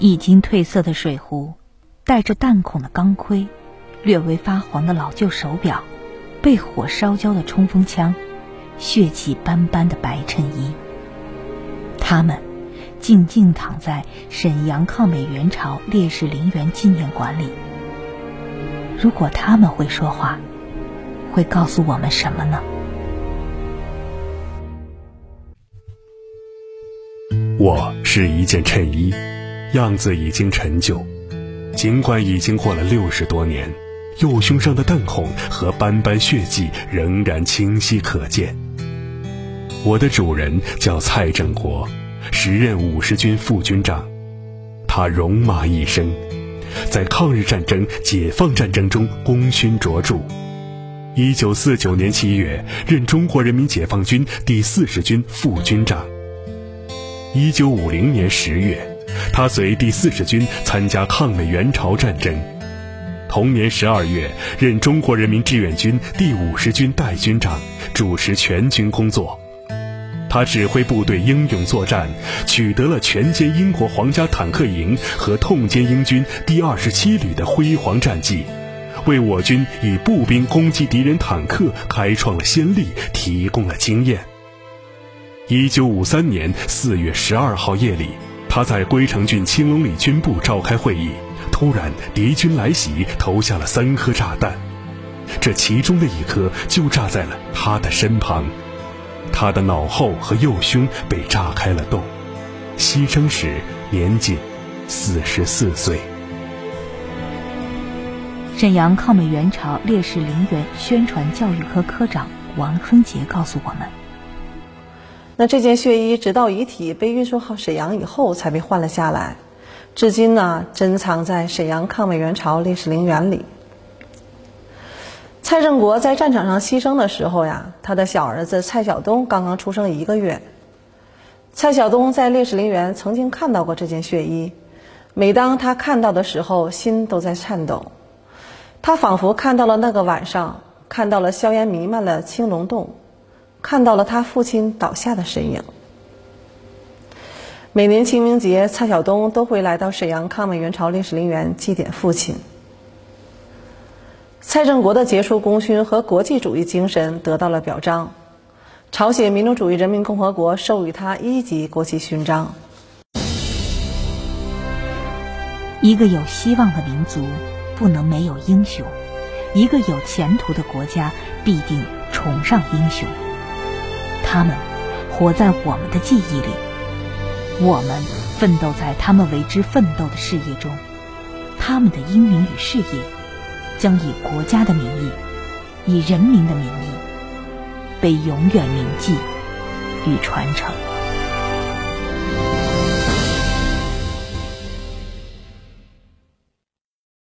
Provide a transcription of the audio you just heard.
已经褪色的水壶，带着弹孔的钢盔，略微发黄的老旧手表，被火烧焦的冲锋枪，血迹斑斑的白衬衣。他们静静躺在沈阳抗美援朝烈士陵园纪念馆里。如果他们会说话，会告诉我们什么呢？我是一件衬衣。样子已经陈旧，尽管已经过了六十多年，右胸上的弹孔和斑斑血迹仍然清晰可见。我的主人叫蔡振国，时任五十军副军长，他戎马一生，在抗日战争、解放战争中功勋卓著。一九四九年七月，任中国人民解放军第四十军副军长。一九五零年十月。他随第四十军参加抗美援朝战争，同年十二月任中国人民志愿军第五十军代军长，主持全军工作。他指挥部队英勇作战，取得了全歼英国皇家坦克营和痛歼英军第二十七旅的辉煌战绩，为我军以步兵攻击敌人坦克开创了先例，提供了经验。一九五三年四月十二号夜里。他在归城郡青龙里军部召开会议，突然敌军来袭，投下了三颗炸弹，这其中的一颗就炸在了他的身旁，他的脑后和右胸被炸开了洞，牺牲时年仅四十四岁。沈阳抗美援朝烈士陵园宣传教育科科长王亨杰告诉我们。那这件血衣直到遗体被运送到沈阳以后才被换了下来，至今呢珍藏在沈阳抗美援朝烈士陵园里。蔡振国在战场上牺牲的时候呀，他的小儿子蔡晓东刚刚出生一个月。蔡晓东在烈士陵园曾经看到过这件血衣，每当他看到的时候，心都在颤抖。他仿佛看到了那个晚上，看到了硝烟弥漫的青龙洞。看到了他父亲倒下的身影。每年清明节，蔡晓东都会来到沈阳抗美援朝烈士陵园祭奠父亲。蔡振国的杰出功勋和国际主义精神得到了表彰，朝鲜民主主义人民共和国授予他一级国旗勋章。一个有希望的民族不能没有英雄，一个有前途的国家必定崇尚英雄。他们活在我们的记忆里，我们奋斗在他们为之奋斗的事业中，他们的英名与事业将以国家的名义，以人民的名义，被永远铭记与传承。